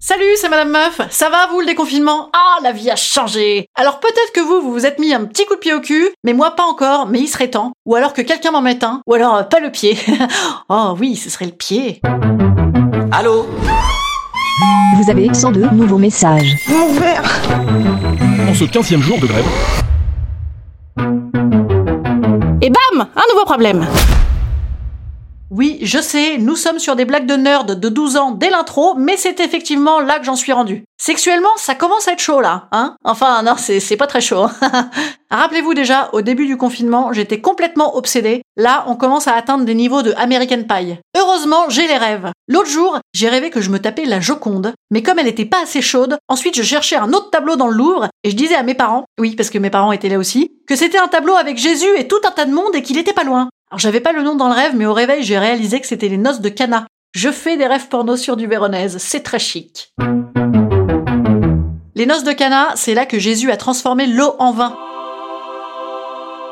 Salut, c'est Madame Meuf. Ça va vous le déconfinement? Ah, la vie a changé. Alors peut-être que vous, vous vous êtes mis un petit coup de pied au cul, mais moi pas encore, mais il serait temps. Ou alors que quelqu'un m'en mette un, ou alors euh, pas le pied. oh oui, ce serait le pied. Allô? Vous avez 102 nouveaux messages. En ce 15e jour de grève, Et bam Un nouveau problème oui, je sais, nous sommes sur des blagues de nerd de 12 ans dès l'intro, mais c'est effectivement là que j'en suis rendu. Sexuellement, ça commence à être chaud là, hein? Enfin, non, c'est, pas très chaud. Rappelez-vous déjà, au début du confinement, j'étais complètement obsédée. Là, on commence à atteindre des niveaux de American Pie. Heureusement, j'ai les rêves. L'autre jour, j'ai rêvé que je me tapais la Joconde, mais comme elle était pas assez chaude, ensuite je cherchais un autre tableau dans le Louvre, et je disais à mes parents, oui, parce que mes parents étaient là aussi, que c'était un tableau avec Jésus et tout un tas de monde et qu'il était pas loin. Alors j'avais pas le nom dans le rêve, mais au réveil j'ai réalisé que c'était les noces de Cana. Je fais des rêves porno sur du Véronèse, c'est très chic. Les noces de Cana, c'est là que Jésus a transformé l'eau en vin.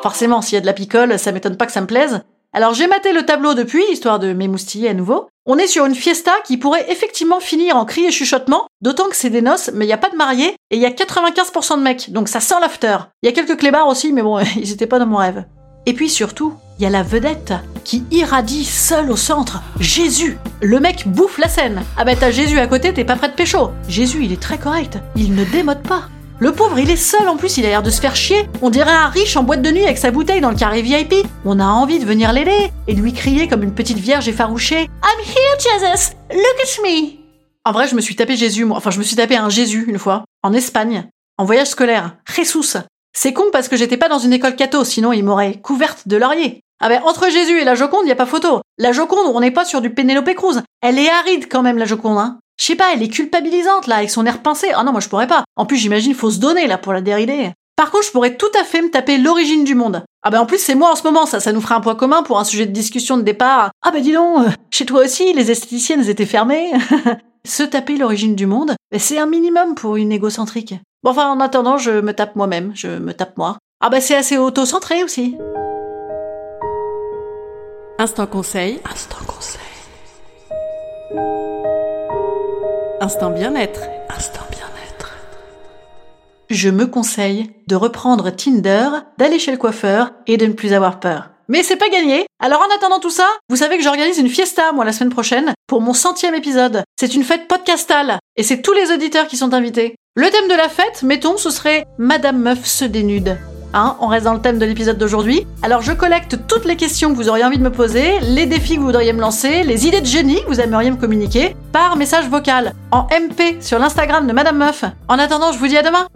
Forcément, s'il y a de la picole, ça m'étonne pas que ça me plaise. Alors j'ai maté le tableau depuis, histoire de m'émoustiller à nouveau. On est sur une fiesta qui pourrait effectivement finir en cris et chuchotements, d'autant que c'est des noces, mais il n'y a pas de mariés, et il y a 95% de mecs, donc ça sent l'after. Il y a quelques clébards aussi, mais bon, ils étaient pas dans mon rêve. Et puis surtout, il y a la vedette qui irradie seul au centre. Jésus Le mec bouffe la scène. Ah bah t'as Jésus à côté, t'es pas prêt de pécho. Jésus, il est très correct. Il ne démode pas. Le pauvre, il est seul en plus, il a l'air de se faire chier. On dirait un riche en boîte de nuit avec sa bouteille dans le carré VIP. On a envie de venir l'aider et lui crier comme une petite vierge effarouchée I'm here, Jesus! Look at me! En vrai, je me suis tapé Jésus, moi. Enfin, je me suis tapé un Jésus une fois, en Espagne, en voyage scolaire. Jesus! C'est con parce que j'étais pas dans une école catho, sinon il m'aurait couverte de laurier. Ah ben, entre Jésus et la Joconde, y a pas photo. La Joconde, on n'est pas sur du Pénélope Cruz. Elle est aride quand même, la Joconde, hein. Je sais pas, elle est culpabilisante, là, avec son air pincé. Ah non, moi je pourrais pas. En plus, j'imagine, faut se donner, là, pour la dérider. Par contre, je pourrais tout à fait me taper l'origine du monde. Ah ben en plus c'est moi en ce moment, ça, ça nous ferait un point commun pour un sujet de discussion de départ. Ah ben dis donc, euh, chez toi aussi, les esthéticiennes étaient fermées. se taper l'origine du monde, c'est un minimum pour une égocentrique. Bon enfin en attendant, je me tape moi-même, je me tape moi. Ah bah c'est assez auto-centré aussi. Instant conseil. Instant conseil. Instant bien-être. Instant bien-être. Je me conseille de reprendre Tinder, d'aller chez le coiffeur et de ne plus avoir peur. Mais c'est pas gagné. Alors en attendant tout ça, vous savez que j'organise une fiesta, moi, la semaine prochaine, pour mon centième épisode. C'est une fête podcastale. Et c'est tous les auditeurs qui sont invités. Le thème de la fête, mettons, ce serait Madame Meuf se dénude. Hein, on reste dans le thème de l'épisode d'aujourd'hui. Alors je collecte toutes les questions que vous auriez envie de me poser, les défis que vous voudriez me lancer, les idées de génie que vous aimeriez me communiquer par message vocal en MP sur l'Instagram de Madame Meuf. En attendant, je vous dis à demain.